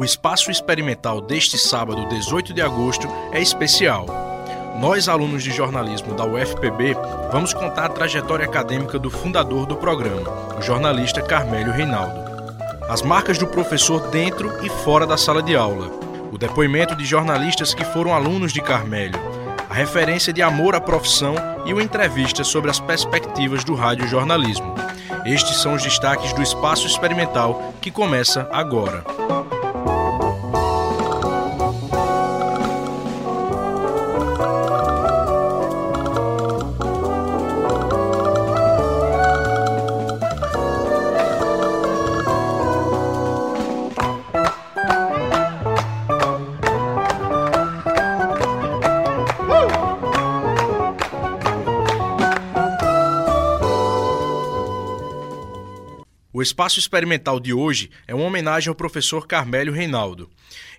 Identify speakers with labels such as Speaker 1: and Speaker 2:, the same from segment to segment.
Speaker 1: O espaço experimental deste sábado, 18 de agosto, é especial. Nós, alunos de jornalismo da UFPB, vamos contar a trajetória acadêmica do fundador do programa, o jornalista Carmélio Reinaldo. As marcas do professor dentro e fora da sala de aula. O depoimento de jornalistas que foram alunos de Carmélio. A referência de amor à profissão e uma entrevista sobre as perspectivas do rádio-jornalismo. Estes são os destaques do Espaço Experimental que começa agora. O espaço experimental de hoje é uma homenagem ao professor Carmélio Reinaldo.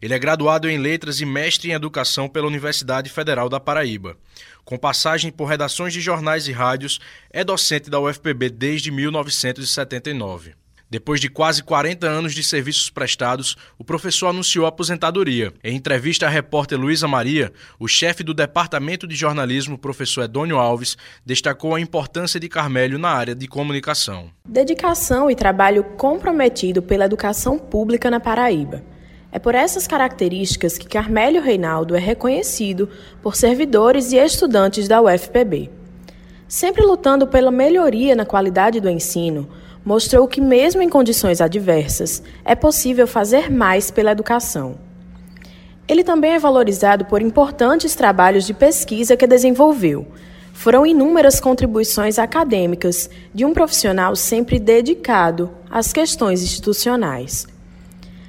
Speaker 1: Ele é graduado em Letras e mestre em Educação pela Universidade Federal da Paraíba. Com passagem por redações de jornais e rádios, é docente da UFPB desde 1979. Depois de quase 40 anos de serviços prestados, o professor anunciou a aposentadoria. Em entrevista à repórter Luísa Maria, o chefe do Departamento de Jornalismo, professor Edônio Alves, destacou a importância de Carmélio na área de comunicação.
Speaker 2: Dedicação e trabalho comprometido pela educação pública na Paraíba. É por essas características que Carmélio Reinaldo é reconhecido por servidores e estudantes da UFPB. Sempre lutando pela melhoria na qualidade do ensino, mostrou que, mesmo em condições adversas, é possível fazer mais pela educação. Ele também é valorizado por importantes trabalhos de pesquisa que desenvolveu. Foram inúmeras contribuições acadêmicas de um profissional sempre dedicado às questões institucionais.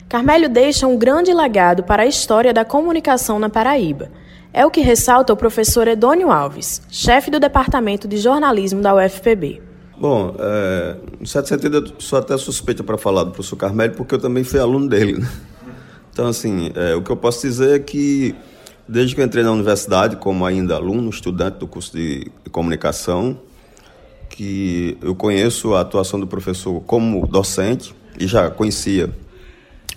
Speaker 2: Carmélio deixa um grande legado para a história da comunicação na Paraíba. É o que ressalta o professor Edônio Alves, chefe do Departamento de Jornalismo da UFPB.
Speaker 3: Bom, é, em certo sentido, eu sou até suspeita para falar do professor Carmelo, porque eu também fui aluno dele. Né? Então, assim, é, o que eu posso dizer é que, desde que eu entrei na universidade, como ainda aluno, estudante do curso de, de comunicação, que eu conheço a atuação do professor como docente e já conhecia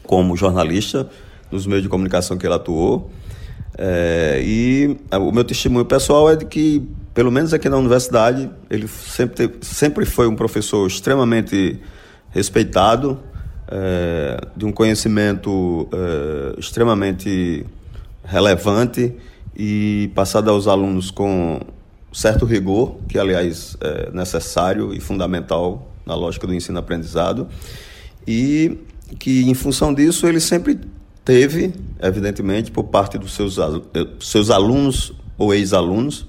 Speaker 3: como jornalista nos meios de comunicação que ele atuou. É, e o meu testemunho pessoal é de que pelo menos aqui na universidade, ele sempre, sempre foi um professor extremamente respeitado, é, de um conhecimento é, extremamente relevante e passado aos alunos com certo rigor, que aliás é necessário e fundamental na lógica do ensino-aprendizado, e que em função disso ele sempre teve, evidentemente, por parte dos seus, seus alunos ou ex-alunos,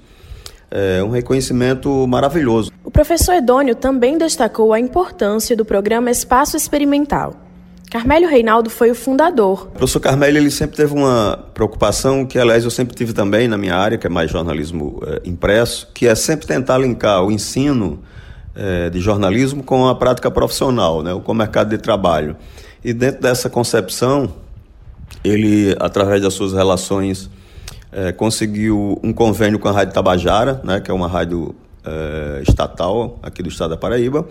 Speaker 3: é um reconhecimento maravilhoso.
Speaker 2: O professor Edônio também destacou a importância do programa Espaço Experimental. Carmélio Reinaldo foi o fundador.
Speaker 3: O professor Carmélio ele sempre teve uma preocupação que, aliás, eu sempre tive também na minha área, que é mais jornalismo é, impresso, que é sempre tentar linkar o ensino é, de jornalismo com a prática profissional, né, com o mercado de trabalho. E dentro dessa concepção, ele, através das suas relações é, conseguiu um convênio com a Rádio Tabajara, né, que é uma rádio é, estatal aqui do estado da Paraíba,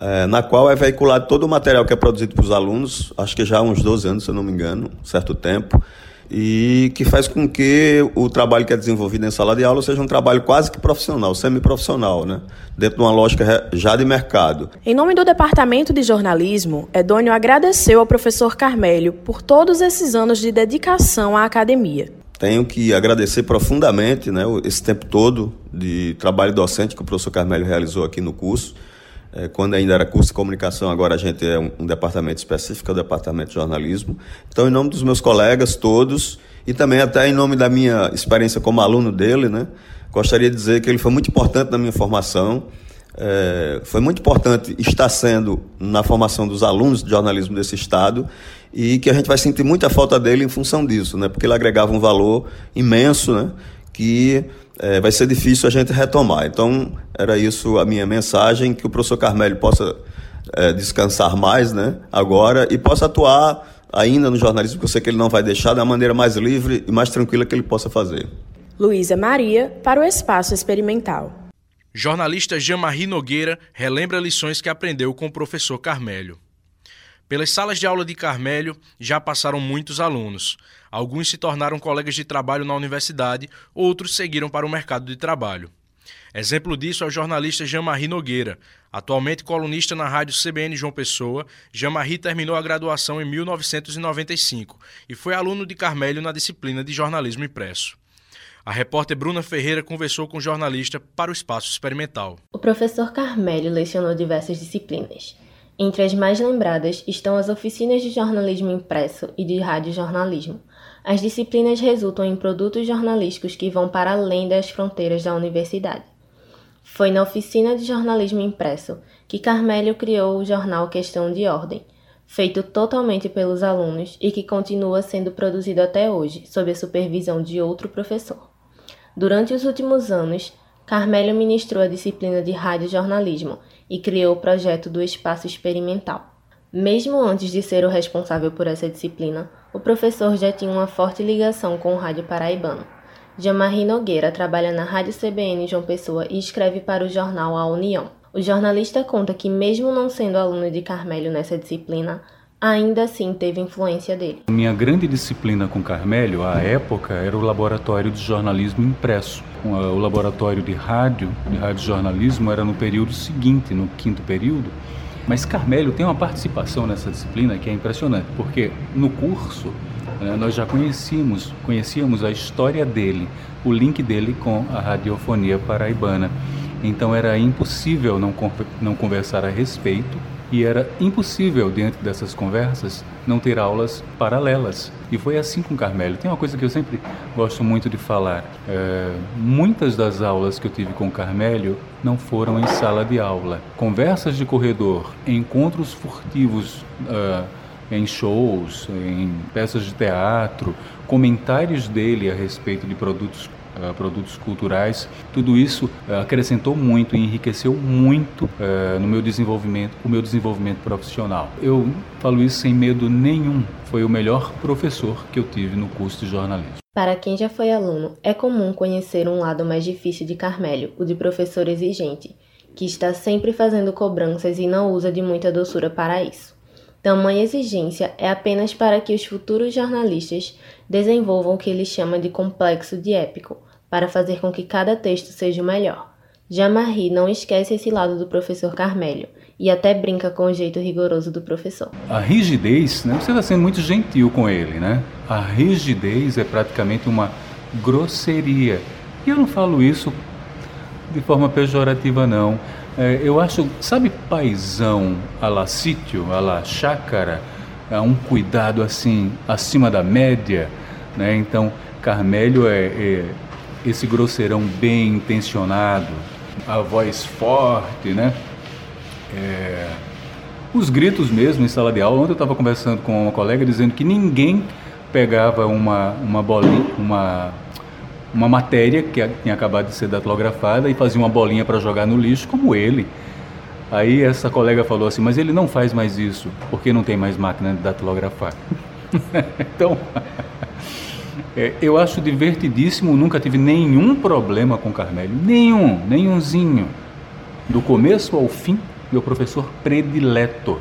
Speaker 3: é, na qual é veiculado todo o material que é produzido para os alunos, acho que já há uns 12 anos, se eu não me engano, certo tempo, e que faz com que o trabalho que é desenvolvido em sala de aula seja um trabalho quase que profissional, semi-profissional, né? dentro de uma lógica já de mercado.
Speaker 2: Em nome do Departamento de Jornalismo, Edônio agradeceu ao professor Carmélio por todos esses anos de dedicação à academia.
Speaker 3: Tenho que agradecer profundamente né, esse tempo todo de trabalho docente que o professor Carmelo realizou aqui no curso. É, quando ainda era curso de comunicação, agora a gente é um, um departamento específico, é o departamento de jornalismo. Então, em nome dos meus colegas todos, e também até em nome da minha experiência como aluno dele, né, gostaria de dizer que ele foi muito importante na minha formação. É, foi muito importante estar sendo na formação dos alunos de jornalismo desse estado e que a gente vai sentir muita falta dele em função disso, né? Porque ele agregava um valor imenso, né? Que é, vai ser difícil a gente retomar. Então, era isso a minha mensagem, que o professor Carmelo possa é, descansar mais, né? Agora, e possa atuar ainda no jornalismo, porque eu sei que ele não vai deixar da maneira mais livre e mais tranquila que ele possa fazer.
Speaker 2: Luísa Maria, para o Espaço Experimental.
Speaker 1: Jornalista Jean-Marie Nogueira relembra lições que aprendeu com o professor Carmélio. Pelas salas de aula de Carmélio já passaram muitos alunos. Alguns se tornaram colegas de trabalho na universidade, outros seguiram para o mercado de trabalho. Exemplo disso é o jornalista Jean-Marie Nogueira. Atualmente colunista na rádio CBN João Pessoa, Jean-Marie terminou a graduação em 1995 e foi aluno de Carmélio na disciplina de jornalismo impresso. A repórter Bruna Ferreira conversou com o jornalista para o Espaço Experimental.
Speaker 4: O professor Carmélio lecionou diversas disciplinas. Entre as mais lembradas estão as oficinas de jornalismo impresso e de radiojornalismo. As disciplinas resultam em produtos jornalísticos que vão para além das fronteiras da universidade. Foi na oficina de jornalismo impresso que Carmélio criou o jornal Questão de Ordem, feito totalmente pelos alunos e que continua sendo produzido até hoje, sob a supervisão de outro professor. Durante os últimos anos, Carmélio ministrou a disciplina de radiojornalismo e criou o projeto do Espaço Experimental. Mesmo antes de ser o responsável por essa disciplina, o professor já tinha uma forte ligação com o rádio paraibano. Jamarri Nogueira trabalha na Rádio CBN João Pessoa e escreve para o jornal A União. O jornalista conta que, mesmo não sendo aluno de Carmélio nessa disciplina, ainda assim teve influência dele.
Speaker 5: Minha grande disciplina com Carmélio, à época, era o laboratório de jornalismo impresso. O laboratório de rádio, de radiojornalismo, era no período seguinte, no quinto período. Mas Carmélio tem uma participação nessa disciplina que é impressionante, porque no curso né, nós já conhecíamos, conhecíamos a história dele, o link dele com a radiofonia paraibana. Então era impossível não, não conversar a respeito e era impossível, dentro dessas conversas, não ter aulas paralelas. E foi assim com Carmelo. Tem uma coisa que eu sempre gosto muito de falar. É, muitas das aulas que eu tive com Carmelo não foram em sala de aula. Conversas de corredor, encontros furtivos uh, em shows, em peças de teatro, comentários dele a respeito de produtos Uh, produtos culturais, tudo isso uh, acrescentou muito e enriqueceu muito uh, no meu desenvolvimento, o meu desenvolvimento profissional. Eu falo isso sem medo nenhum. Foi o melhor professor que eu tive no curso de jornalismo.
Speaker 4: Para quem já foi aluno, é comum conhecer um lado mais difícil de Carmélio, o de professor exigente, que está sempre fazendo cobranças e não usa de muita doçura para isso. Tamanha exigência é apenas para que os futuros jornalistas desenvolvam o que ele chama de complexo de épico, para fazer com que cada texto seja o melhor. Jamarri não esquece esse lado do professor Carmélio e até brinca com o jeito rigoroso do professor.
Speaker 5: A rigidez, né, você está sendo muito gentil com ele, né? A rigidez é praticamente uma grosseria. E eu não falo isso de forma pejorativa, não. É, eu acho, sabe, paisão a la sítio, a la chácara, é um cuidado assim acima da média, né? Então, Carmélio é, é esse grosseirão bem intencionado, a voz forte, né? É... Os gritos mesmo em sala de aula. Ontem eu estava conversando com uma colega dizendo que ninguém pegava uma, uma bolinha, uma, uma matéria que tinha acabado de ser datilografada e fazia uma bolinha para jogar no lixo como ele. Aí essa colega falou assim, mas ele não faz mais isso, porque não tem mais máquina de datilografar. então, é, eu acho divertidíssimo, nunca tive nenhum problema com Carmélio, nenhum, nenhumzinho. Do começo ao fim, meu professor predileto.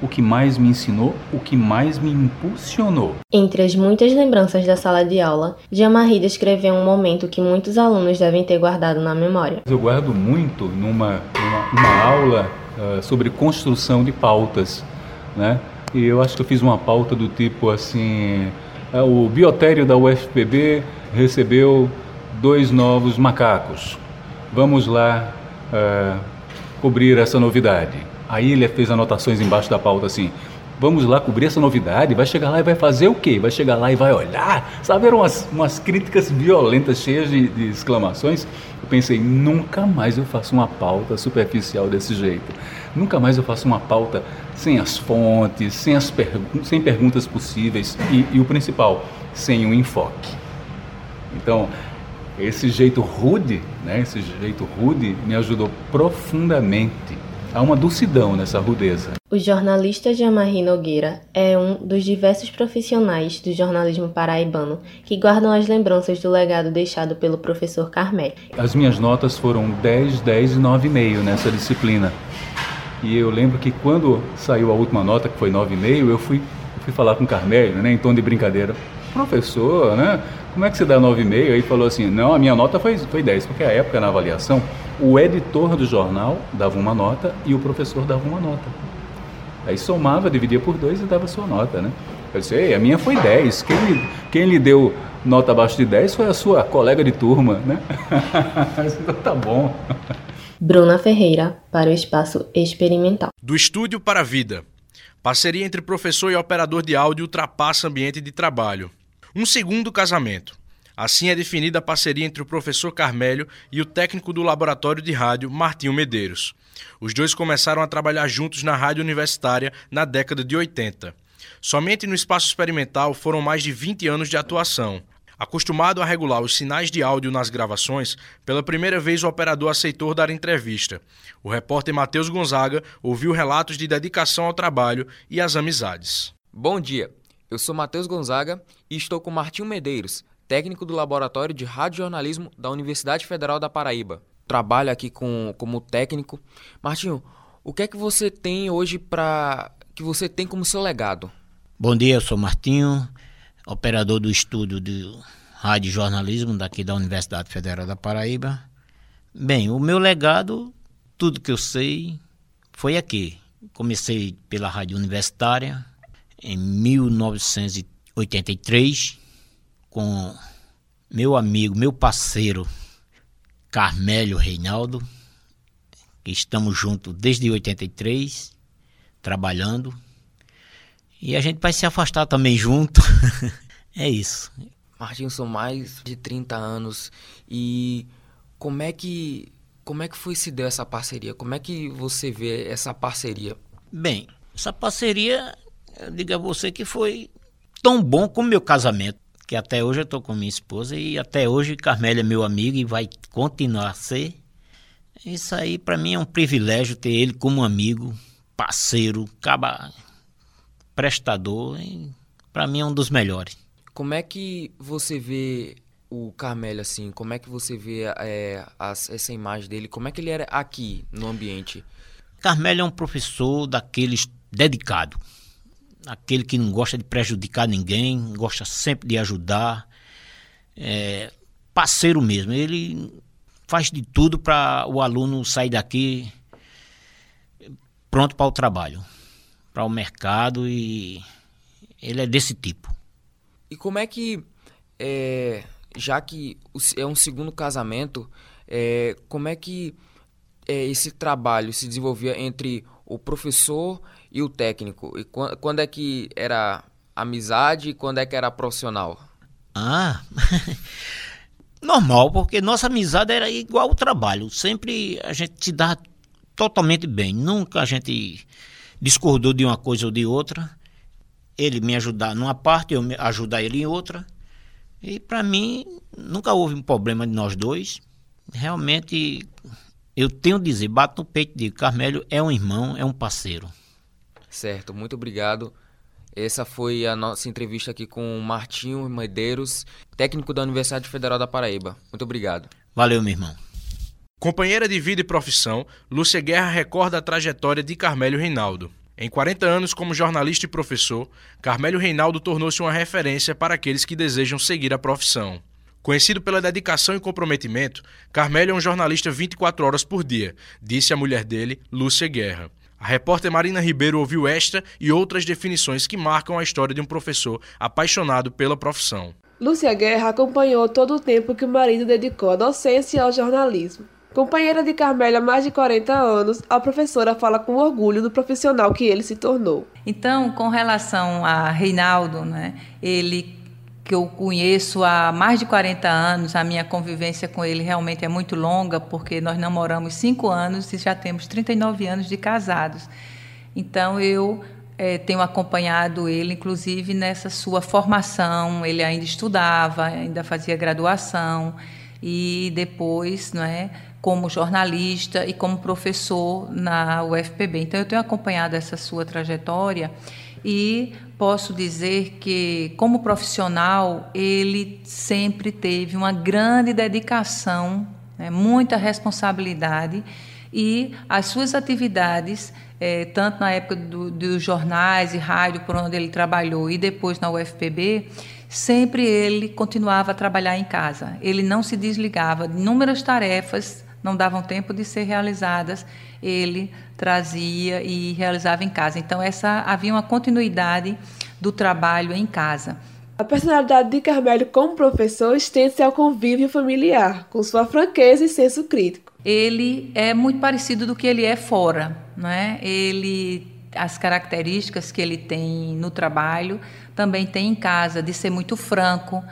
Speaker 5: O que mais me ensinou, o que mais me impulsionou.
Speaker 4: Entre as muitas lembranças da sala de aula, Jamarri descreveu um momento que muitos alunos devem ter guardado na memória.
Speaker 5: Eu guardo muito numa, numa uma aula uh, sobre construção de pautas, né? E eu acho que eu fiz uma pauta do tipo assim o biotério da UFPB recebeu dois novos macacos. Vamos lá uh, cobrir essa novidade. Aí ele fez anotações embaixo da pauta assim: vamos lá cobrir essa novidade, vai chegar lá e vai fazer o quê? Vai chegar lá e vai olhar? Sabe, eram umas, umas críticas violentas, cheias de, de exclamações. Eu pensei, nunca mais eu faço uma pauta superficial desse jeito. Nunca mais eu faço uma pauta sem as fontes, sem, as pergu sem perguntas possíveis e, e o principal, sem o um enfoque. Então, esse jeito rude, né, esse jeito rude me ajudou profundamente Há uma dulcidão nessa rudeza.
Speaker 4: O jornalista Jamarri Nogueira é um dos diversos profissionais do jornalismo paraibano que guardam as lembranças do legado deixado pelo professor Carmel.
Speaker 5: As minhas notas foram 10, 10 e 9,5 nessa disciplina. E eu lembro que quando saiu a última nota, que foi 9,5, eu fui, fui falar com o Carmelo, né, em tom de brincadeira. Professor, né? Como é que você dá 9,5? Aí falou assim: não, a minha nota foi, foi 10, porque a época na avaliação, o editor do jornal dava uma nota e o professor dava uma nota. Aí somava, dividia por dois e dava a sua nota, né? Eu disse, Ei, a minha foi 10. Quem lhe, quem lhe deu nota abaixo de 10 foi a sua colega de turma, né? então tá bom.
Speaker 4: Bruna Ferreira, para o Espaço Experimental.
Speaker 1: Do estúdio para a vida. Parceria entre professor e operador de áudio ultrapassa ambiente de trabalho. Um segundo casamento. Assim é definida a parceria entre o professor Carmélio e o técnico do laboratório de rádio, Martinho Medeiros. Os dois começaram a trabalhar juntos na rádio universitária na década de 80. Somente no espaço experimental foram mais de 20 anos de atuação. Acostumado a regular os sinais de áudio nas gravações, pela primeira vez o operador aceitou dar entrevista. O repórter Matheus Gonzaga ouviu relatos de dedicação ao trabalho e às amizades.
Speaker 6: Bom dia, eu sou Matheus Gonzaga e estou com Martinho Medeiros, técnico do Laboratório de Radiojornalismo da Universidade Federal da Paraíba. Trabalho aqui com, como técnico. Martinho, o que é que você tem hoje para que você tem como seu legado?
Speaker 7: Bom dia, eu sou Martinho, operador do estúdio de rádio jornalismo daqui da Universidade Federal da Paraíba. Bem, o meu legado, tudo que eu sei, foi aqui. Comecei pela rádio universitária em 1983 com meu amigo, meu parceiro Carmélio Reinaldo, que estamos juntos desde 83, trabalhando e a gente vai se afastar também junto. é isso.
Speaker 6: Martinho, são mais de 30 anos e como é que como é que foi se deu essa parceria? Como é que você vê essa parceria?
Speaker 7: Bem, essa parceria, eu digo a você que foi tão bom como meu casamento, que até hoje eu estou com minha esposa e até hoje Carmélia é meu amigo e vai continuar a ser. Isso aí para mim é um privilégio ter ele como amigo, parceiro, acaba prestador, para mim é um dos melhores.
Speaker 6: Como é que você vê o Carmelo assim? Como é que você vê é, as, essa imagem dele? Como é que ele era aqui no ambiente?
Speaker 7: Carmelo é um professor daqueles dedicado, aquele que não gosta de prejudicar ninguém, gosta sempre de ajudar, é, parceiro mesmo. Ele faz de tudo para o aluno sair daqui pronto para o trabalho para o mercado e ele é desse tipo.
Speaker 6: E como é que, é, já que é um segundo casamento, é, como é que é, esse trabalho se desenvolvia entre o professor e o técnico? E quando, quando é que era amizade e quando é que era profissional?
Speaker 7: Ah, normal, porque nossa amizade era igual ao trabalho. Sempre a gente se dá totalmente bem. Nunca a gente discordou de uma coisa ou de outra, ele me ajudar numa parte, eu ajudar ele em outra. E para mim nunca houve um problema de nós dois. Realmente eu tenho a dizer, bato no peito de Carmelo é um irmão, é um parceiro.
Speaker 6: Certo, muito obrigado. Essa foi a nossa entrevista aqui com o Martinho Medeiros, técnico da Universidade Federal da Paraíba. Muito obrigado.
Speaker 7: Valeu, meu irmão.
Speaker 1: Companheira de vida e profissão, Lúcia Guerra recorda a trajetória de Carmélio Reinaldo. Em 40 anos como jornalista e professor, Carmélio Reinaldo tornou-se uma referência para aqueles que desejam seguir a profissão. Conhecido pela dedicação e comprometimento, Carmélio é um jornalista 24 horas por dia, disse a mulher dele, Lúcia Guerra. A repórter Marina Ribeiro ouviu esta e outras definições que marcam a história de um professor apaixonado pela profissão.
Speaker 4: Lúcia Guerra acompanhou todo o tempo que o marido dedicou à docência e ao jornalismo. Companheira de Carmélia há mais de 40 anos, a professora fala com orgulho do profissional que ele se tornou.
Speaker 8: Então, com relação a Reinaldo, né, ele que eu conheço há mais de 40 anos, a minha convivência com ele realmente é muito longa, porque nós namoramos cinco anos e já temos 39 anos de casados. Então, eu é, tenho acompanhado ele, inclusive, nessa sua formação. Ele ainda estudava, ainda fazia graduação e depois, não é? Como jornalista e como professor na UFPB. Então, eu tenho acompanhado essa sua trajetória e posso dizer que, como profissional, ele sempre teve uma grande dedicação, né, muita responsabilidade e as suas atividades, é, tanto na época do, dos jornais e rádio por onde ele trabalhou e depois na UFPB, sempre ele continuava a trabalhar em casa. Ele não se desligava. Inúmeras tarefas não davam tempo de ser realizadas, ele trazia e realizava em casa. Então essa havia uma continuidade do trabalho em casa.
Speaker 4: A personalidade de Carmelo como professor estende-se ao convívio familiar, com sua franqueza e senso crítico.
Speaker 8: Ele é muito parecido do que ele é fora, né? Ele as características que ele tem no trabalho também tem em casa de ser muito franco,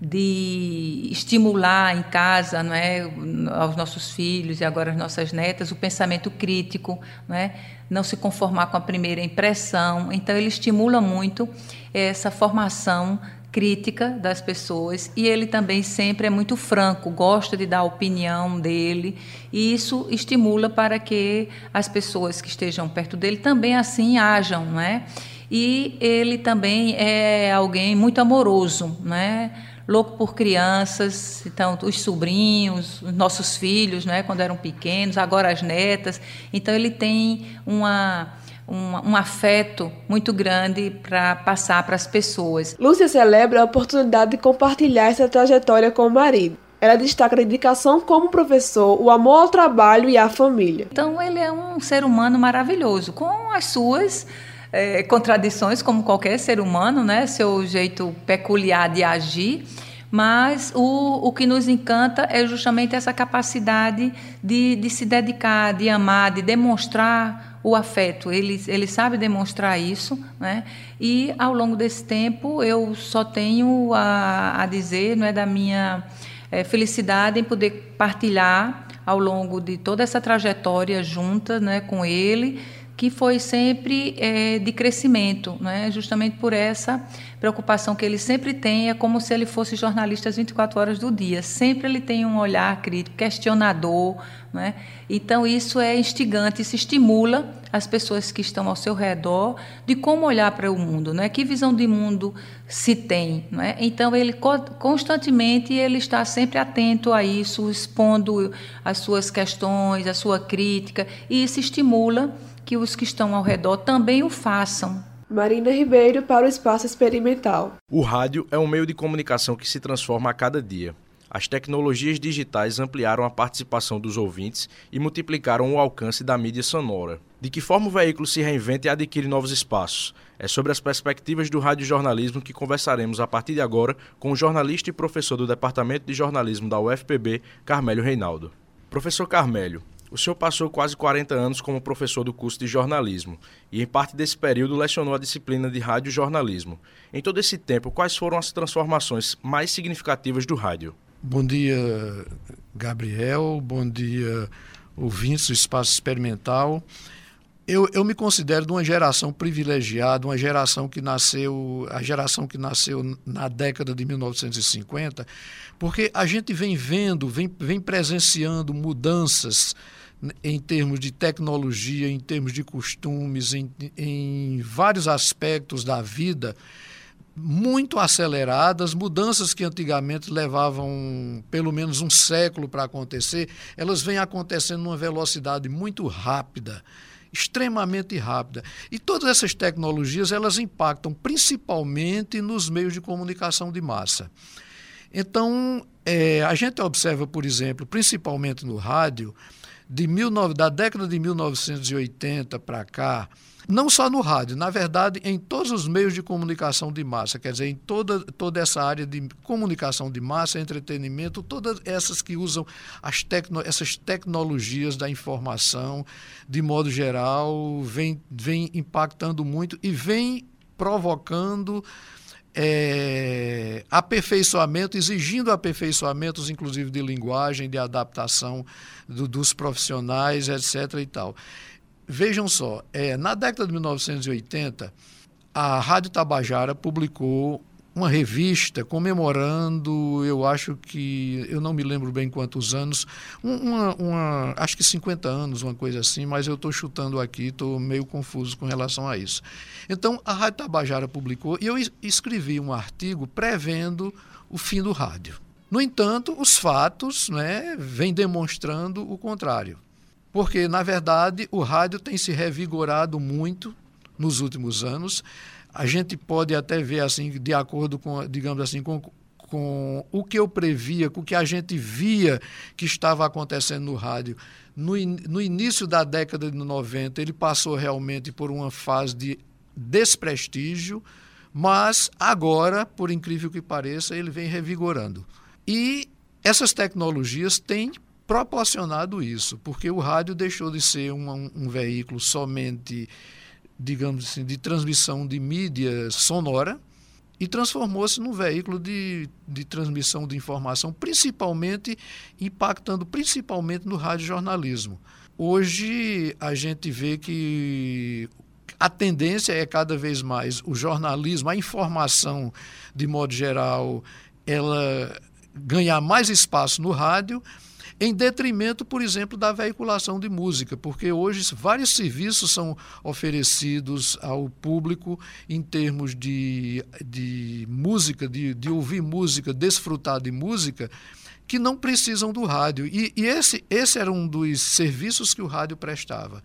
Speaker 8: de estimular em casa, não é, aos nossos filhos e agora às nossas netas o pensamento crítico, não é, não se conformar com a primeira impressão. Então ele estimula muito essa formação crítica das pessoas e ele também sempre é muito franco, gosta de dar a opinião dele e isso estimula para que as pessoas que estejam perto dele também assim ajam, não é? E ele também é alguém muito amoroso, né? Louco por crianças, então os sobrinhos, os nossos filhos, né, quando eram pequenos, agora as netas. Então ele tem uma um, um, afeto muito grande para passar para as pessoas.
Speaker 4: Lúcia celebra a oportunidade de compartilhar essa trajetória com o marido. Ela destaca a dedicação como professor, o amor ao trabalho e à família.
Speaker 8: Então ele é um ser humano maravilhoso, com as suas é, contradições, como qualquer ser humano, né? seu jeito peculiar de agir. Mas o, o que nos encanta é justamente essa capacidade de, de se dedicar, de amar, de demonstrar o afeto. Ele, ele sabe demonstrar isso, né? E ao longo desse tempo eu só tenho a, a dizer, não é da minha é, felicidade em poder partilhar ao longo de toda essa trajetória junta, né, com ele que foi sempre é, de crescimento, né? justamente por essa preocupação que ele sempre tem, é como se ele fosse jornalista às 24 horas do dia, sempre ele tem um olhar crítico, questionador, né? então isso é instigante, isso estimula as pessoas que estão ao seu redor de como olhar para o mundo, né? que visão de mundo se tem. Né? Então ele constantemente ele está sempre atento a isso, expondo as suas questões, a sua crítica, e isso estimula que os que estão ao redor também o façam.
Speaker 4: Marina Ribeiro para o Espaço Experimental.
Speaker 1: O rádio é um meio de comunicação que se transforma a cada dia. As tecnologias digitais ampliaram a participação dos ouvintes e multiplicaram o alcance da mídia sonora. De que forma o veículo se reinventa e adquire novos espaços? É sobre as perspectivas do radiojornalismo que conversaremos a partir de agora com o jornalista e professor do Departamento de Jornalismo da UFPB, Carmélio Reinaldo. Professor Carmélio, o senhor passou quase 40 anos como professor do curso de jornalismo e, em parte desse período, lecionou a disciplina de rádio jornalismo. Em todo esse tempo, quais foram as transformações mais significativas do rádio?
Speaker 9: Bom dia, Gabriel. Bom dia, ouvintes do Espaço Experimental. Eu, eu me considero de uma geração privilegiada, uma geração que nasceu, a geração que nasceu na década de 1950, porque a gente vem vendo, vem, vem presenciando mudanças em termos de tecnologia, em termos de costumes, em, em vários aspectos da vida muito aceleradas, mudanças que antigamente levavam pelo menos um século para acontecer, elas vêm acontecendo numa velocidade muito rápida, extremamente rápida. E todas essas tecnologias, elas impactam principalmente nos meios de comunicação de massa. Então, é, a gente observa, por exemplo, principalmente no rádio, de mil, da década de 1980 para cá, não só no rádio, na verdade, em todos os meios de comunicação de massa, quer dizer, em toda, toda essa área de comunicação de massa, entretenimento, todas essas que usam as tecno, essas tecnologias da informação, de modo geral, vem, vem impactando muito e vem provocando é, aperfeiçoamento, exigindo aperfeiçoamentos, inclusive de linguagem, de adaptação do, dos profissionais, etc. e tal. Vejam só, é, na década de 1980, a Rádio Tabajara publicou uma revista comemorando, eu acho que, eu não me lembro bem quantos anos, uma, uma acho que 50 anos, uma coisa assim, mas eu estou chutando aqui, estou meio confuso com relação a isso. Então, a Rádio Tabajara publicou e eu escrevi um artigo prevendo o fim do rádio. No entanto, os fatos né, vêm demonstrando o contrário. Porque, na verdade, o rádio tem se revigorado muito nos últimos anos. A gente pode até ver assim, de acordo com, digamos assim, com, com o que eu previa, com o que a gente via que estava acontecendo no rádio. No, in, no início da década de 90, ele passou realmente por uma fase de desprestígio, mas agora, por incrível que pareça, ele vem revigorando. E essas tecnologias têm proporcionado isso, porque o rádio deixou de ser um, um veículo somente, digamos assim, de transmissão de mídia sonora e transformou-se num veículo de, de transmissão de informação, principalmente impactando principalmente no radiojornalismo. Hoje a gente vê que a tendência é cada vez mais o jornalismo, a informação de modo geral, ela ganhar mais espaço no rádio em detrimento, por exemplo, da veiculação de música, porque hoje vários serviços são oferecidos ao público em termos de, de música, de, de ouvir música, desfrutar de música, que não precisam do rádio. E, e esse, esse era um dos serviços que o rádio prestava.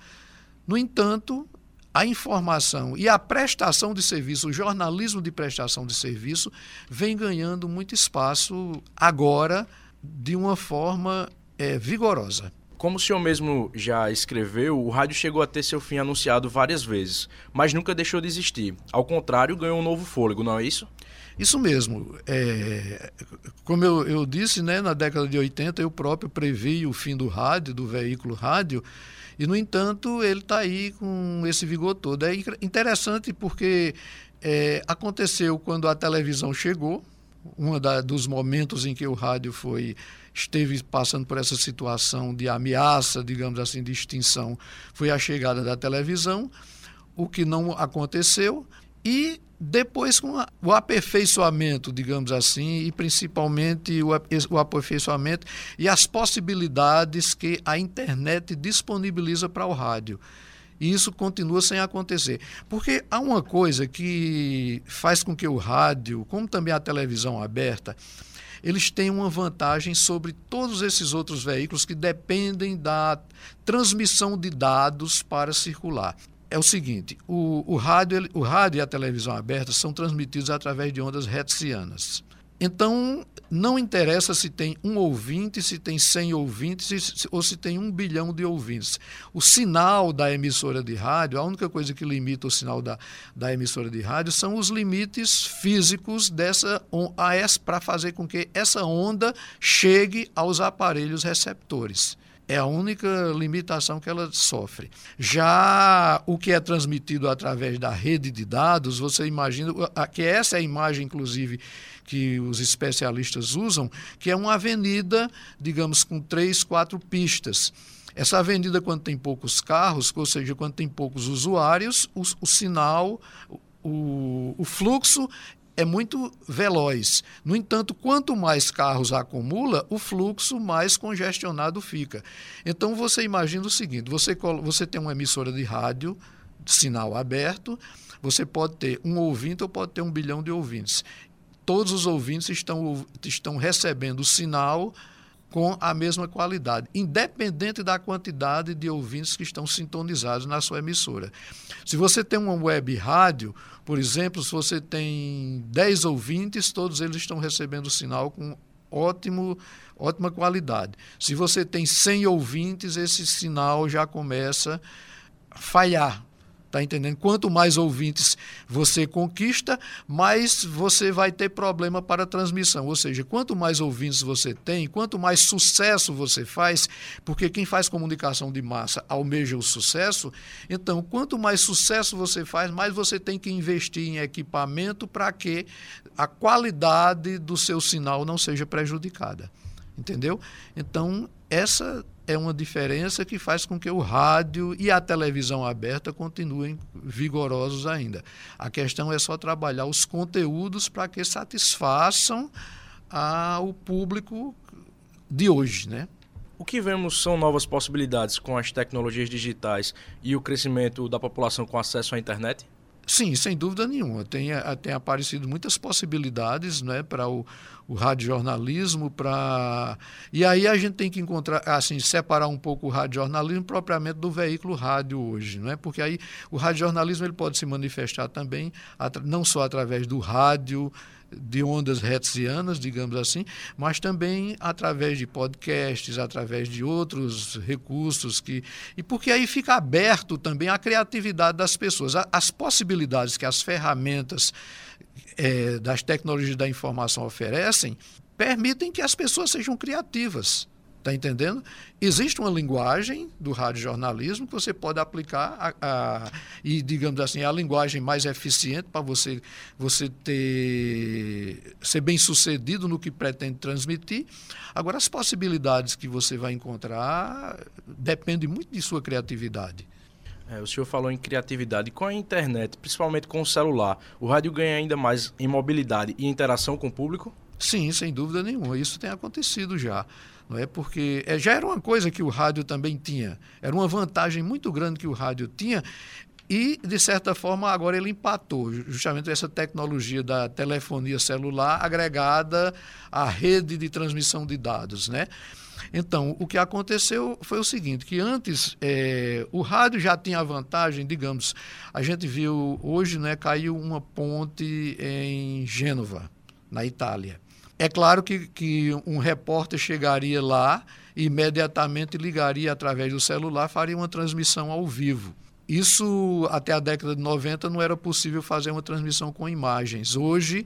Speaker 9: No entanto, a informação e a prestação de serviço, o jornalismo de prestação de serviço, vem ganhando muito espaço agora de uma forma é, vigorosa.
Speaker 1: Como o senhor mesmo já escreveu, o rádio chegou a ter seu fim anunciado várias vezes, mas nunca deixou de existir. Ao contrário, ganhou um novo fôlego, não é isso?
Speaker 9: Isso mesmo. É, como eu, eu, disse, né, na década de 80 eu próprio previ o fim do rádio, do veículo rádio, e, no entanto, ele está aí com esse vigor todo. É interessante porque é, aconteceu quando a televisão chegou, um dos momentos em que o rádio foi esteve passando por essa situação de ameaça, digamos assim, de extinção, foi a chegada da televisão, o que não aconteceu, e depois com o aperfeiçoamento, digamos assim, e principalmente o aperfeiçoamento e as possibilidades que a internet disponibiliza para o rádio. E isso continua sem acontecer. Porque há uma coisa que faz com que o rádio, como também a televisão aberta, eles têm uma vantagem sobre todos esses outros veículos que dependem da transmissão de dados para circular. É o seguinte: o, o, rádio, o rádio e a televisão aberta são transmitidos através de ondas hertzianas. Então, não interessa se tem um ouvinte, se tem 100 ouvintes ou se tem um bilhão de ouvintes. O sinal da emissora de rádio, a única coisa que limita o sinal da, da emissora de rádio são os limites físicos dessa para fazer com que essa onda chegue aos aparelhos receptores. É a única limitação que ela sofre. Já o que é transmitido através da rede de dados, você imagina que essa é a imagem, inclusive, que os especialistas usam, que é uma avenida, digamos, com três, quatro pistas. Essa avenida, quando tem poucos carros, ou seja, quando tem poucos usuários, o, o sinal, o, o fluxo é muito veloz. No entanto, quanto mais carros acumula, o fluxo mais congestionado fica. Então você imagina o seguinte: você, você tem uma emissora de rádio, sinal aberto, você pode ter um ouvinte ou pode ter um bilhão de ouvintes. Todos os ouvintes estão, estão recebendo o sinal com a mesma qualidade, independente da quantidade de ouvintes que estão sintonizados na sua emissora. Se você tem uma web rádio, por exemplo, se você tem 10 ouvintes, todos eles estão recebendo o sinal com ótimo, ótima qualidade. Se você tem 100 ouvintes, esse sinal já começa a falhar, Está entendendo? Quanto mais ouvintes você conquista, mais você vai ter problema para a transmissão. Ou seja, quanto mais ouvintes você tem, quanto mais sucesso você faz, porque quem faz comunicação de massa almeja o sucesso, então quanto mais sucesso você faz, mais você tem que investir em equipamento para que a qualidade do seu sinal não seja prejudicada. Entendeu? Então, essa é uma diferença que faz com que o rádio e a televisão aberta continuem vigorosos ainda. A questão é só trabalhar os conteúdos para que satisfaçam o público de hoje, né?
Speaker 1: O que vemos são novas possibilidades com as tecnologias digitais e o crescimento da população com acesso à internet?
Speaker 9: Sim, sem dúvida nenhuma. Tem, tem aparecido muitas possibilidades né, para o, o radiojornalismo, para. E aí a gente tem que encontrar, assim, separar um pouco o radiojornalismo propriamente do veículo rádio hoje, não é? Porque aí o radiojornalismo ele pode se manifestar também, não só através do rádio, de ondas hertzianas, digamos assim, mas também através de podcasts, através de outros recursos que e porque aí fica aberto também a criatividade das pessoas, as possibilidades que as ferramentas é, das tecnologias da informação oferecem permitem que as pessoas sejam criativas. Está entendendo? Existe uma linguagem do radiojornalismo que você pode aplicar a, a, e, digamos assim, a linguagem mais eficiente para você, você ter, ser bem sucedido no que pretende transmitir. Agora, as possibilidades que você vai encontrar dependem muito de sua criatividade.
Speaker 1: É, o senhor falou em criatividade. Com a internet, principalmente com o celular, o rádio ganha ainda mais em mobilidade e interação com o público?
Speaker 9: Sim, sem dúvida nenhuma. Isso tem acontecido já. Não é porque é, já era uma coisa que o rádio também tinha. Era uma vantagem muito grande que o rádio tinha. E, de certa forma, agora ele empatou justamente essa tecnologia da telefonia celular agregada à rede de transmissão de dados. Né? Então, o que aconteceu foi o seguinte, que antes é, o rádio já tinha a vantagem, digamos, a gente viu hoje, né, caiu uma ponte em Gênova, na Itália. É claro que, que um repórter chegaria lá, imediatamente ligaria através do celular, faria uma transmissão ao vivo. Isso até a década de 90 não era possível fazer uma transmissão com imagens. Hoje,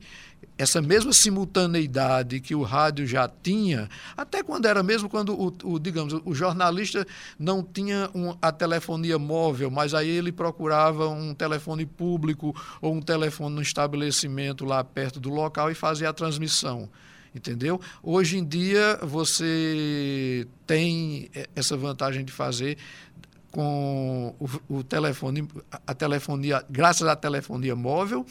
Speaker 9: essa mesma simultaneidade que o rádio já tinha, até quando era mesmo quando o, o digamos, o jornalista não tinha um, a telefonia móvel, mas aí ele procurava um telefone público ou um telefone no estabelecimento lá perto do local e fazia a transmissão entendeu? Hoje em dia você tem essa vantagem de fazer com o, o telefone, a telefonia, graças à telefonia móvel,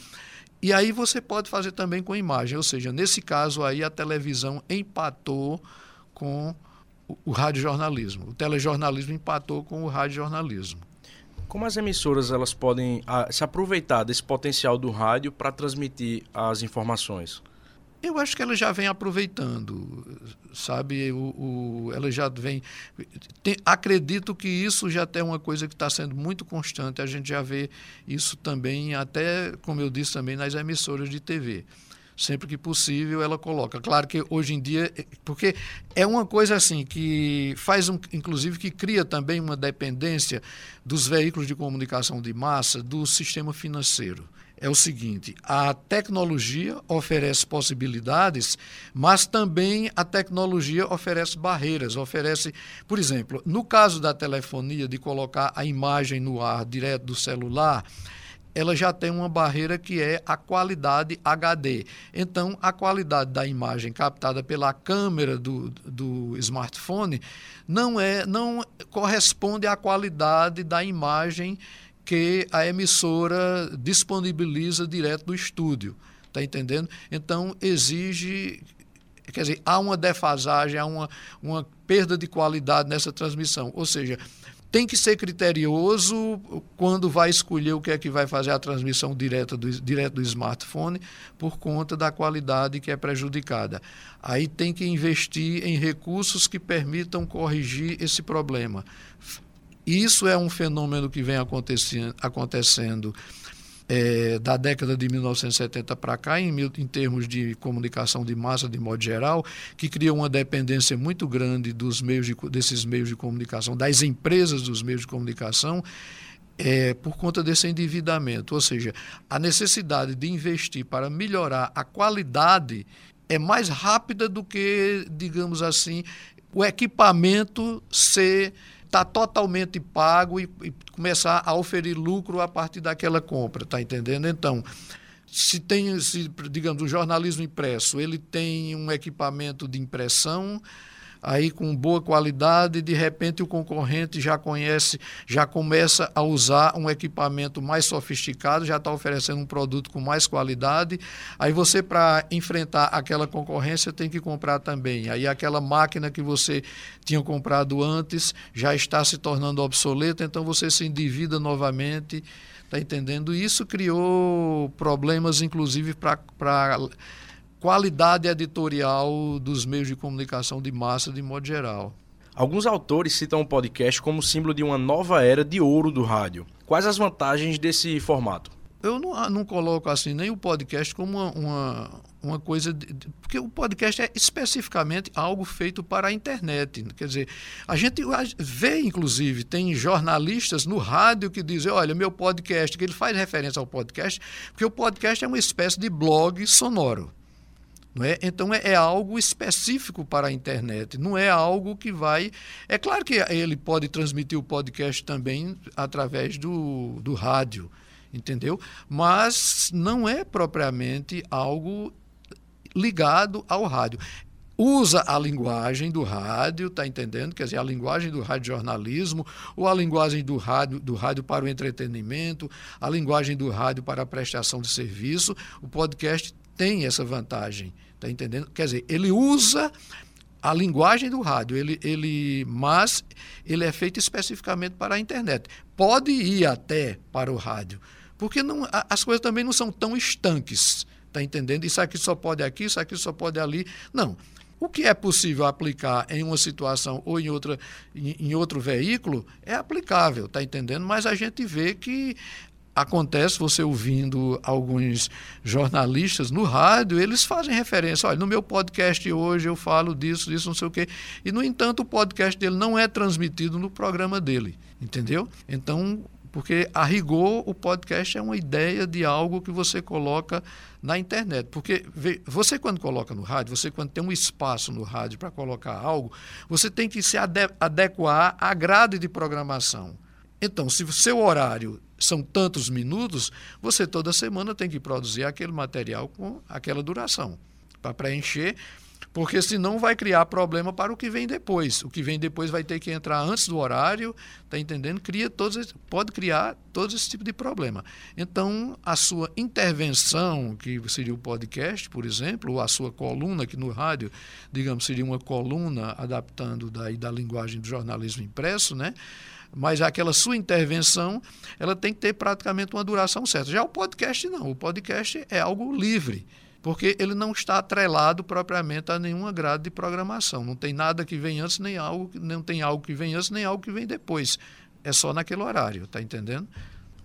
Speaker 9: e aí você pode fazer também com imagem, ou seja, nesse caso aí a televisão empatou com o, o radiojornalismo, o telejornalismo empatou com o radiojornalismo.
Speaker 1: Como as emissoras elas podem a, se aproveitar desse potencial do rádio para transmitir as informações?
Speaker 9: Eu acho que ela já vem aproveitando, sabe? O, o ela já vem. Tem, acredito que isso já é uma coisa que está sendo muito constante. A gente já vê isso também, até, como eu disse, também nas emissoras de TV. Sempre que possível, ela coloca. Claro que hoje em dia, porque é uma coisa assim que faz, um, inclusive, que cria também uma dependência dos veículos de comunicação de massa do sistema financeiro é o seguinte: a tecnologia oferece possibilidades, mas também a tecnologia oferece barreiras, oferece, por exemplo, no caso da telefonia de colocar a imagem no ar direto do celular, ela já tem uma barreira que é a qualidade HD. Então, a qualidade da imagem captada pela câmera do, do smartphone não é não corresponde à qualidade da imagem que a emissora disponibiliza direto do estúdio. Está entendendo? Então, exige. Quer dizer, há uma defasagem, há uma, uma perda de qualidade nessa transmissão. Ou seja, tem que ser criterioso quando vai escolher o que é que vai fazer a transmissão direta do, direto do smartphone por conta da qualidade que é prejudicada. Aí tem que investir em recursos que permitam corrigir esse problema. Isso é um fenômeno que vem acontecendo, acontecendo é, da década de 1970 para cá, em, em, termos de comunicação de massa, de modo geral, que cria uma dependência muito grande dos meios de, desses meios de comunicação, das empresas dos meios de comunicação, é, por conta desse endividamento. Ou seja, a necessidade de investir para melhorar a qualidade é mais rápida do que, digamos assim, o equipamento ser está totalmente pago e, e, começar a oferir lucro a partir daquela compra, está entendendo? Então, se tem, se, digamos, o jornalismo impresso, ele tem um equipamento de impressão, aí com boa qualidade, de repente o concorrente já conhece, já começa a usar um equipamento mais sofisticado, já está oferecendo um produto com mais qualidade. Aí você, para enfrentar aquela concorrência, tem que comprar também. Aí aquela máquina que você tinha comprado antes já está se tornando obsoleta, então você se endivida novamente Está entendendo? Isso criou problemas, inclusive, para qualidade editorial dos meios de comunicação de massa, de modo geral.
Speaker 1: Alguns autores citam o podcast como símbolo de uma nova era de ouro do rádio. Quais as vantagens desse formato?
Speaker 9: Eu não, não coloco assim nem o podcast como uma, uma, uma coisa. De, porque o podcast é especificamente algo feito para a internet. Quer dizer, a gente vê, inclusive, tem jornalistas no rádio que dizem: olha, meu podcast, que ele faz referência ao podcast, porque o podcast é uma espécie de blog sonoro. Não é? Então é, é, algo específico para a internet, não é algo que vai. É claro que ele pode transmitir o podcast também através do, do rádio entendeu? Mas não é propriamente algo ligado ao rádio. Usa a linguagem do rádio, tá entendendo? Quer dizer, a linguagem do radiojornalismo, ou a linguagem do rádio, do rádio para o entretenimento, a linguagem do rádio para a prestação de serviço. O podcast tem essa vantagem, tá entendendo? Quer dizer, ele usa a linguagem do rádio, ele, ele, mas ele é feito especificamente para a internet. Pode ir até para o rádio, porque não, as coisas também não são tão estanques, está entendendo? Isso aqui só pode aqui, isso aqui só pode ali. Não. O que é possível aplicar em uma situação ou em, outra, em, em outro veículo é aplicável, está entendendo? Mas a gente vê que acontece você ouvindo alguns jornalistas no rádio, eles fazem referência, olha, no meu podcast hoje eu falo disso, disso, não sei o quê. E, no entanto, o podcast dele não é transmitido no programa dele, entendeu? Então, porque, a rigor, o podcast é uma ideia de algo que você coloca na internet. Porque você, quando coloca no rádio, você, quando tem um espaço no rádio para colocar algo, você tem que se adequar à grade de programação. Então, se o seu horário são tantos minutos, você toda semana tem que produzir aquele material com aquela duração para preencher porque senão vai criar problema para o que vem depois. O que vem depois vai ter que entrar antes do horário, tá entendendo? Cria todos, pode criar todo esse tipo de problema. Então, a sua intervenção, que seria o podcast, por exemplo, ou a sua coluna, que no rádio, digamos, seria uma coluna adaptando daí da linguagem do jornalismo impresso, né? Mas aquela sua intervenção ela tem que ter praticamente uma duração certa. Já o podcast não, o podcast é algo livre porque ele não está atrelado propriamente a nenhuma grade de programação. Não tem nada que vem antes, nem algo, não tem algo que vem antes, nem algo que vem depois. É só naquele horário, está entendendo?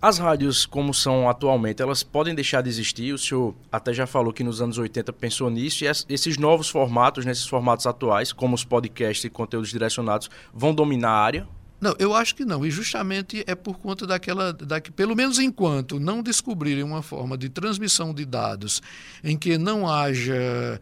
Speaker 1: As rádios, como são atualmente, elas podem deixar de existir? O senhor até já falou que nos anos 80 pensou nisso, e esses novos formatos, nesses formatos atuais, como os podcasts e conteúdos direcionados, vão dominar a área?
Speaker 9: Não, eu acho que não. E justamente é por conta daquela. Da, pelo menos enquanto não descobrirem uma forma de transmissão de dados em que não haja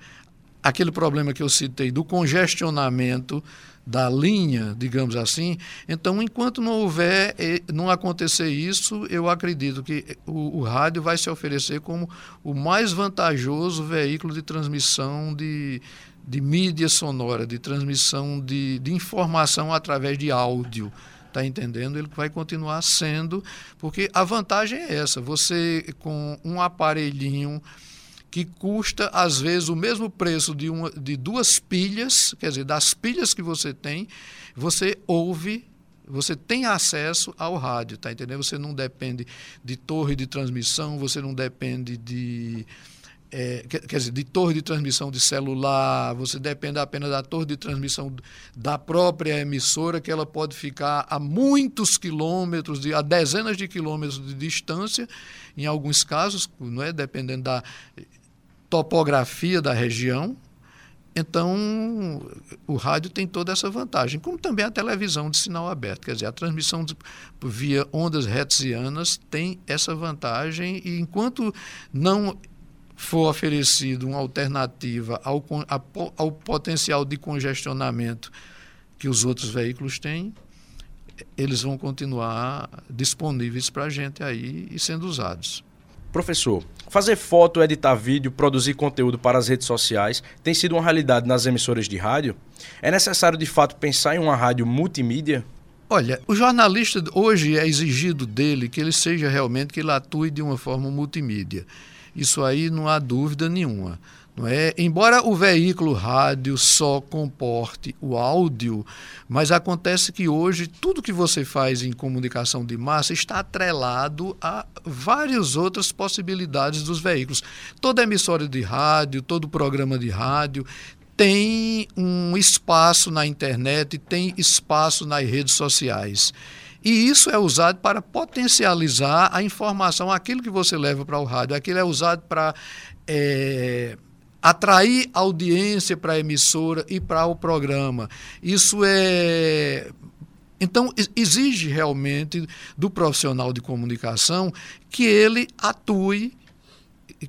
Speaker 9: aquele problema que eu citei do congestionamento da linha, digamos assim. Então, enquanto não houver, não acontecer isso, eu acredito que o, o, rádio vai se oferecer como o mais vantajoso veículo de transmissão de, de mídia sonora, de transmissão de, de informação através de áudio. Está entendendo? Ele vai continuar sendo, porque a vantagem é essa: você com um aparelhinho que custa, às vezes, o mesmo preço de, uma, de duas pilhas, quer dizer, das pilhas que você tem, você ouve você tem acesso ao rádio, tá entendendo? Você não depende de torre de transmissão, você não depende de é, quer, quer, dizer, de torre de transmissão de celular, você depende apenas da torre de transmissão da própria emissora, que ela pode ficar a muitos quilômetros, de, a dezenas de quilômetros de distância, em alguns casos, não é? dependendo da topografia da região. Então, o rádio tem toda essa vantagem, como também a televisão de sinal aberto. Quer dizer, a transmissão de, via ondas hertzianas tem essa vantagem, e enquanto não for oferecido uma alternativa ao, ao potencial de congestionamento que os outros veículos têm, eles vão continuar disponíveis para a gente aí e sendo usados.
Speaker 1: Professor, fazer foto, editar vídeo, produzir conteúdo para as redes sociais tem sido uma realidade nas emissoras de rádio? É necessário de fato pensar em uma rádio multimídia?
Speaker 9: Olha, o jornalista hoje é exigido dele que ele seja realmente que ele atue de uma forma multimídia. Isso aí não há dúvida nenhuma. Não é? Embora o veículo rádio só comporte o áudio, mas acontece que hoje tudo que você faz em comunicação de massa está atrelado a várias outras possibilidades dos veículos. Toda emissora de rádio, todo programa de rádio tem um espaço na internet, tem espaço nas redes sociais. E isso é usado para potencializar a informação, aquilo que você leva para o rádio, aquilo é usado para é, atrair audiência para a emissora e para o programa. Isso é. Então, exige realmente do profissional de comunicação que ele atue,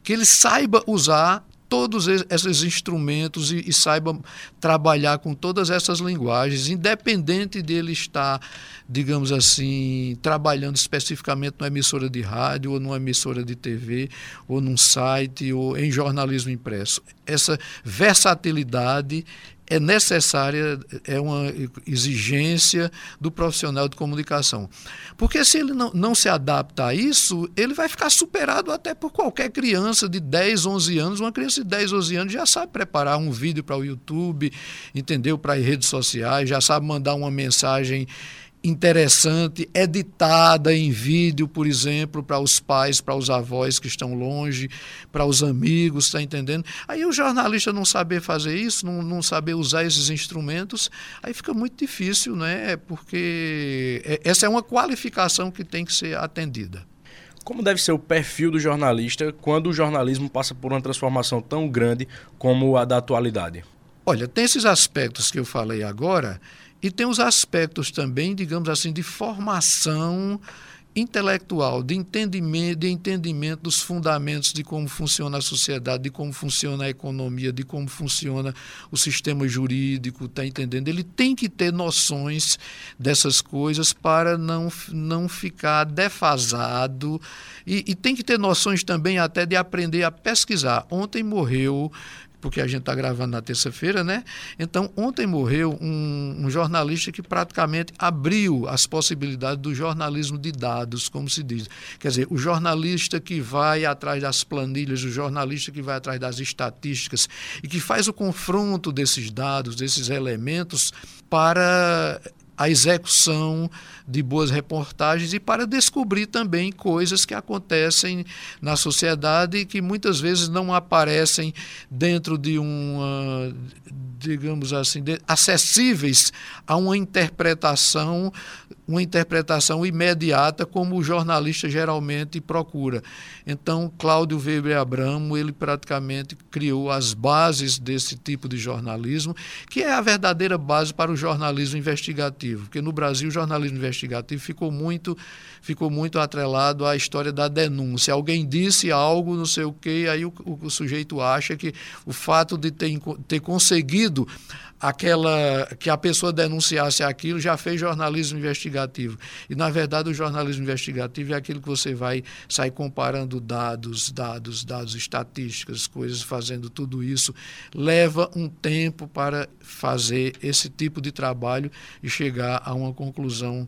Speaker 9: que ele saiba usar todos esses instrumentos e, e, saiba trabalhar com todas essas linguagens, independente dele estar, digamos assim, trabalhando especificamente numa emissora de rádio, ou numa emissora de TV, ou num site, ou em jornalismo impresso. Essa versatilidade é necessária, é uma exigência do profissional de comunicação. Porque se ele não, não se adapta a isso, ele vai ficar superado até por qualquer criança de 10, 11 anos. Uma criança de 10, 11 anos já sabe preparar um vídeo para o YouTube, entendeu? Para as redes sociais, já sabe mandar uma mensagem interessante, editada em vídeo, por exemplo, para os pais, para os avós que estão longe, para os amigos, está entendendo? Aí o jornalista não saber fazer isso, não, não saber usar esses instrumentos, aí fica muito difícil, né? Porque é, essa é uma qualificação que tem que ser atendida.
Speaker 1: Como deve ser o perfil do jornalista quando o jornalismo passa por uma transformação tão grande como a da atualidade?
Speaker 9: Olha, tem esses aspectos que eu falei agora, e tem os aspectos também, digamos assim, de formação intelectual, de entendimento, de entendimento dos fundamentos de como funciona a sociedade, de como funciona a economia, de como funciona o sistema jurídico, tá entendendo? Ele tem que ter noções dessas coisas para não, não ficar defasado e, e tem que ter noções também até de aprender a pesquisar. Ontem morreu porque a gente está gravando na terça-feira, né? Então, ontem morreu um, um, jornalista que praticamente abriu as possibilidades do jornalismo de dados, como se diz. Quer dizer, o jornalista que vai atrás das planilhas, o jornalista que vai atrás das estatísticas e que faz o confronto desses dados, desses elementos, para a execução de boas reportagens e para descobrir também coisas que acontecem na sociedade e que muitas vezes não aparecem dentro de uma, digamos assim, de, acessíveis a uma interpretação uma interpretação imediata como o jornalista geralmente procura. Então, Cláudio Weber Abramo, ele praticamente criou as bases desse tipo de jornalismo, que é a verdadeira base para o jornalismo investigativo, porque no Brasil o jornalismo investigativo ficou muito ficou muito atrelado à história da denúncia. Alguém disse algo, não sei o quê, aí o, o, o sujeito acha que o fato de ter, ter conseguido aquela que a pessoa denunciasse aquilo já fez jornalismo investigativo. E na verdade o jornalismo investigativo é aquilo que você vai sair comparando dados, dados, dados, estatísticas, coisas, fazendo tudo isso. Leva um tempo para fazer esse tipo de trabalho e chegar a uma conclusão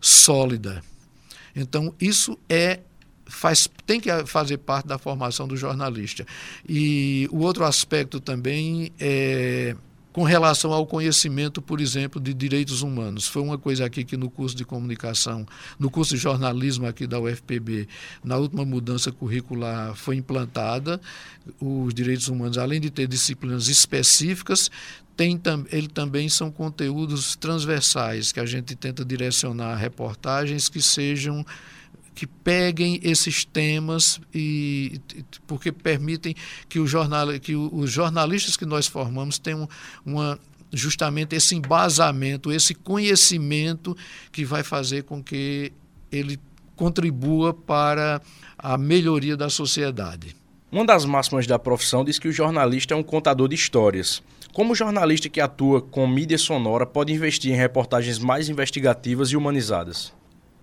Speaker 9: sólida. Então isso é faz, tem que fazer parte da formação do jornalista. E o outro aspecto também é com relação ao conhecimento, por exemplo, de direitos humanos. Foi uma coisa aqui que no curso de comunicação, no curso de jornalismo aqui da UFPB, na última mudança curricular foi implantada os direitos humanos, além de ter disciplinas específicas, tem, ele também são conteúdos transversais que a gente tenta direcionar reportagens que sejam que peguem esses temas e porque permitem que, o jornal, que os jornalistas que nós formamos tenham uma, justamente esse embasamento, esse conhecimento que vai fazer com que ele contribua para a melhoria da sociedade.
Speaker 1: Uma das máximas da profissão diz que o jornalista é um contador de histórias. Como o jornalista que atua com mídia sonora pode investir em reportagens mais investigativas e humanizadas?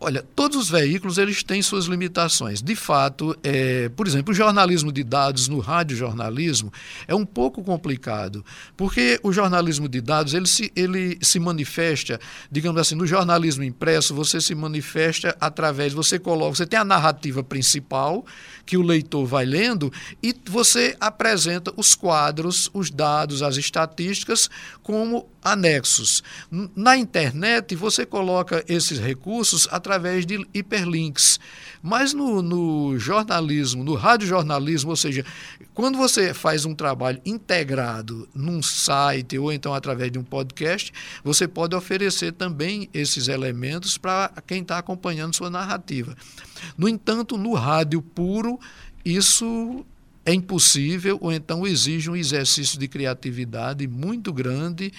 Speaker 9: Olha, todos os veículos eles têm suas limitações. De fato, é, por exemplo, o jornalismo de dados no radiojornalismo é um pouco complicado, porque o jornalismo de dados ele se, ele se manifesta, digamos assim, no jornalismo impresso você se manifesta através, você coloca, você tem a narrativa principal que o leitor vai lendo e você apresenta os quadros, os dados, as estatísticas como anexos. Na internet, você coloca esses recursos através de hiperlinks. Mas no, no jornalismo, no radiojornalismo, ou seja, quando você faz um trabalho integrado num site ou então através de um podcast, você pode oferecer também esses elementos para quem está acompanhando sua narrativa. No entanto, no rádio puro, isso é impossível ou então exige um exercício de criatividade muito grande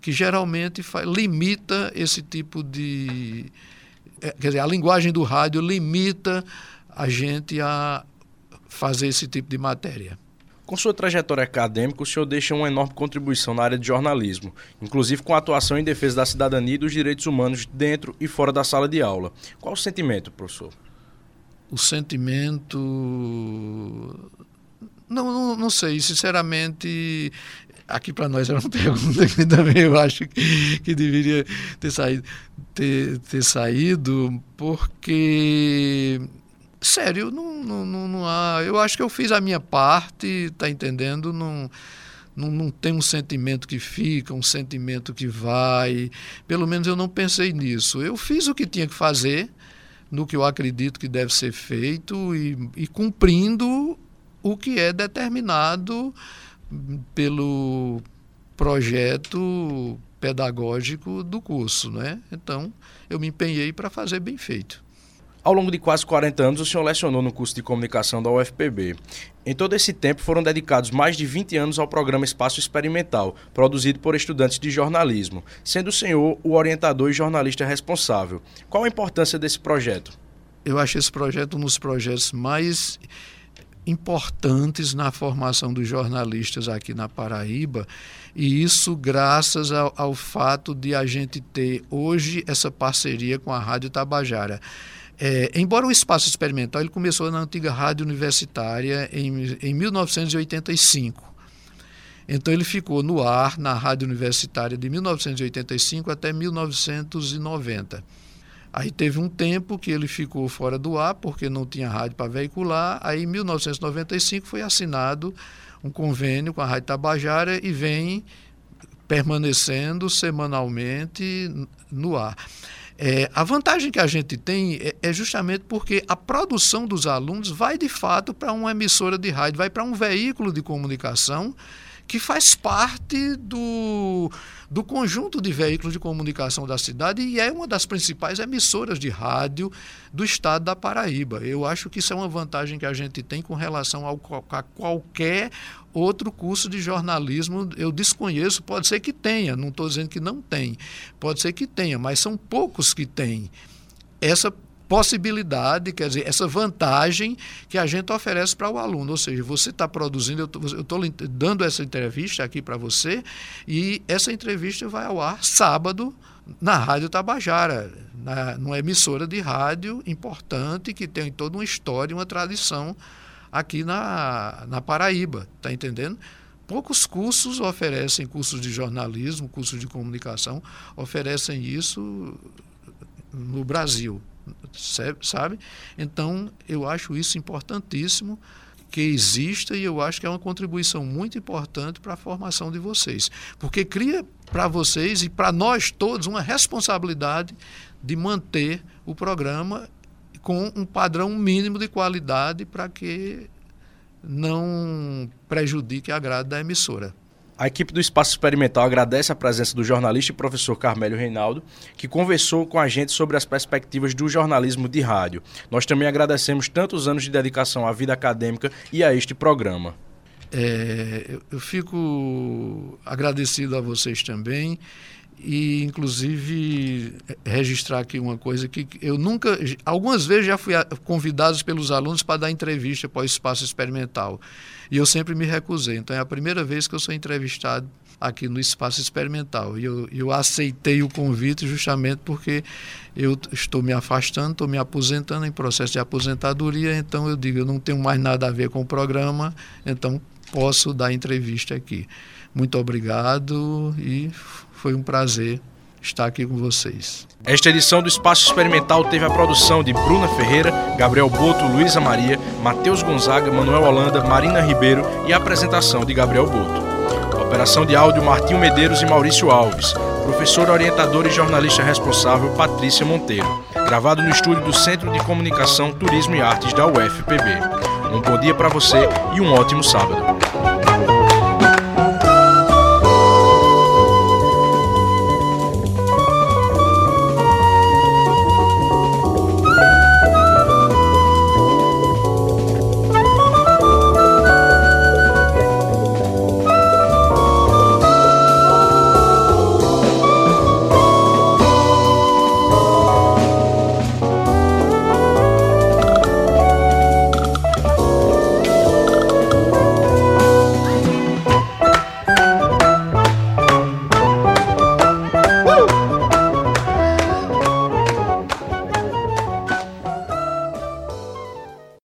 Speaker 9: que geralmente limita esse tipo de. É, quer dizer, a linguagem do rádio limita a gente a fazer esse tipo de matéria.
Speaker 1: Com sua trajetória acadêmica, o senhor deixa uma enorme contribuição na área de jornalismo, inclusive com a atuação em defesa da cidadania e dos direitos humanos dentro e fora da sala de aula. Qual o sentimento, professor?
Speaker 9: O sentimento não, não, não sei, sinceramente, aqui para nós era uma pergunta que também eu acho que, que deveria ter saído, ter, ter saído, porque sério, não, não, não, não há. Eu acho que eu fiz a minha parte, tá entendendo? Não, não, não tem um sentimento que fica, um sentimento que vai. Pelo menos eu não pensei nisso. Eu fiz o que tinha que fazer, no que eu acredito que deve ser feito, e, e cumprindo o que é determinado pelo projeto pedagógico do curso, né? Então, eu me empenhei para fazer bem feito.
Speaker 1: Ao longo de quase 40 anos, o senhor lecionou no curso de comunicação da UFPB. Em todo esse tempo, foram dedicados mais de 20 anos ao programa Espaço Experimental, produzido por estudantes de jornalismo, sendo o senhor o orientador e jornalista responsável. Qual a importância desse projeto?
Speaker 9: Eu acho esse projeto um dos projetos mais importantes na formação dos jornalistas aqui na Paraíba, e isso graças ao, ao fato de a gente ter hoje essa parceria com a Rádio Tabajara. É, embora o espaço experimental ele começou na antiga rádio universitária em, em 1985. Então ele ficou no ar na rádio universitária de 1985 até 1990. Aí teve um tempo que ele ficou fora do ar, porque não tinha rádio para veicular. Aí, em 1995, foi assinado um convênio com a Rádio Tabajara e vem permanecendo semanalmente no ar. É, a vantagem que a gente tem é, é, justamente porque a produção dos alunos vai de fato para uma emissora de rádio, vai para um veículo de comunicação que faz parte do, do conjunto de veículos de comunicação da cidade e é uma das principais emissoras de rádio do estado da Paraíba. Eu acho que isso é uma vantagem que a gente tem com relação ao, a qualquer outro curso de jornalismo. Eu desconheço, pode ser que tenha, não estou dizendo que não tem, pode ser que tenha, mas são poucos que têm essa possibilidade, quer dizer, essa vantagem que a gente oferece para o aluno. Ou seja, você está produzindo, eu estou dando essa entrevista aqui para você e essa entrevista vai ao ar sábado na Rádio Tabajara, na, numa emissora de rádio importante que tem toda uma história, uma tradição aqui na, na Paraíba, está entendendo? Poucos cursos oferecem cursos de jornalismo, cursos de comunicação, oferecem isso no Brasil sabe? Então, eu acho isso importantíssimo que exista e eu acho que é uma contribuição muito importante para a formação de vocês, porque cria para vocês e para nós todos uma responsabilidade de manter o programa com um padrão mínimo de qualidade para que não prejudique a grade da emissora.
Speaker 1: A equipe do Espaço Experimental agradece a presença do jornalista e professor Carmélio Reinaldo, que conversou com a gente sobre as perspectivas do jornalismo de rádio. Nós também agradecemos tantos anos de dedicação à vida acadêmica e a este programa.
Speaker 9: É, eu fico agradecido a vocês também e inclusive registrar aqui uma coisa que eu nunca, algumas vezes já fui convidado pelos alunos para dar entrevista para o espaço experimental e eu sempre me recusei. Então é a primeira vez que eu sou entrevistado aqui no espaço experimental e eu, eu aceitei o convite justamente porque eu estou me afastando, estou me aposentando em processo de aposentadoria, então eu digo eu não tenho mais nada a ver com o programa, então posso dar entrevista aqui. Muito obrigado e foi um prazer estar aqui com vocês.
Speaker 1: Esta edição do Espaço Experimental teve a produção de Bruna Ferreira, Gabriel Boto, Luísa Maria, Matheus Gonzaga, Manuel Holanda, Marina Ribeiro e a apresentação de Gabriel Boto. Operação de áudio Martinho Medeiros e Maurício Alves. Professora orientadora e jornalista responsável Patrícia Monteiro. Gravado no estúdio do Centro de Comunicação, Turismo e Artes da UFPB. Um bom dia para você e um ótimo sábado.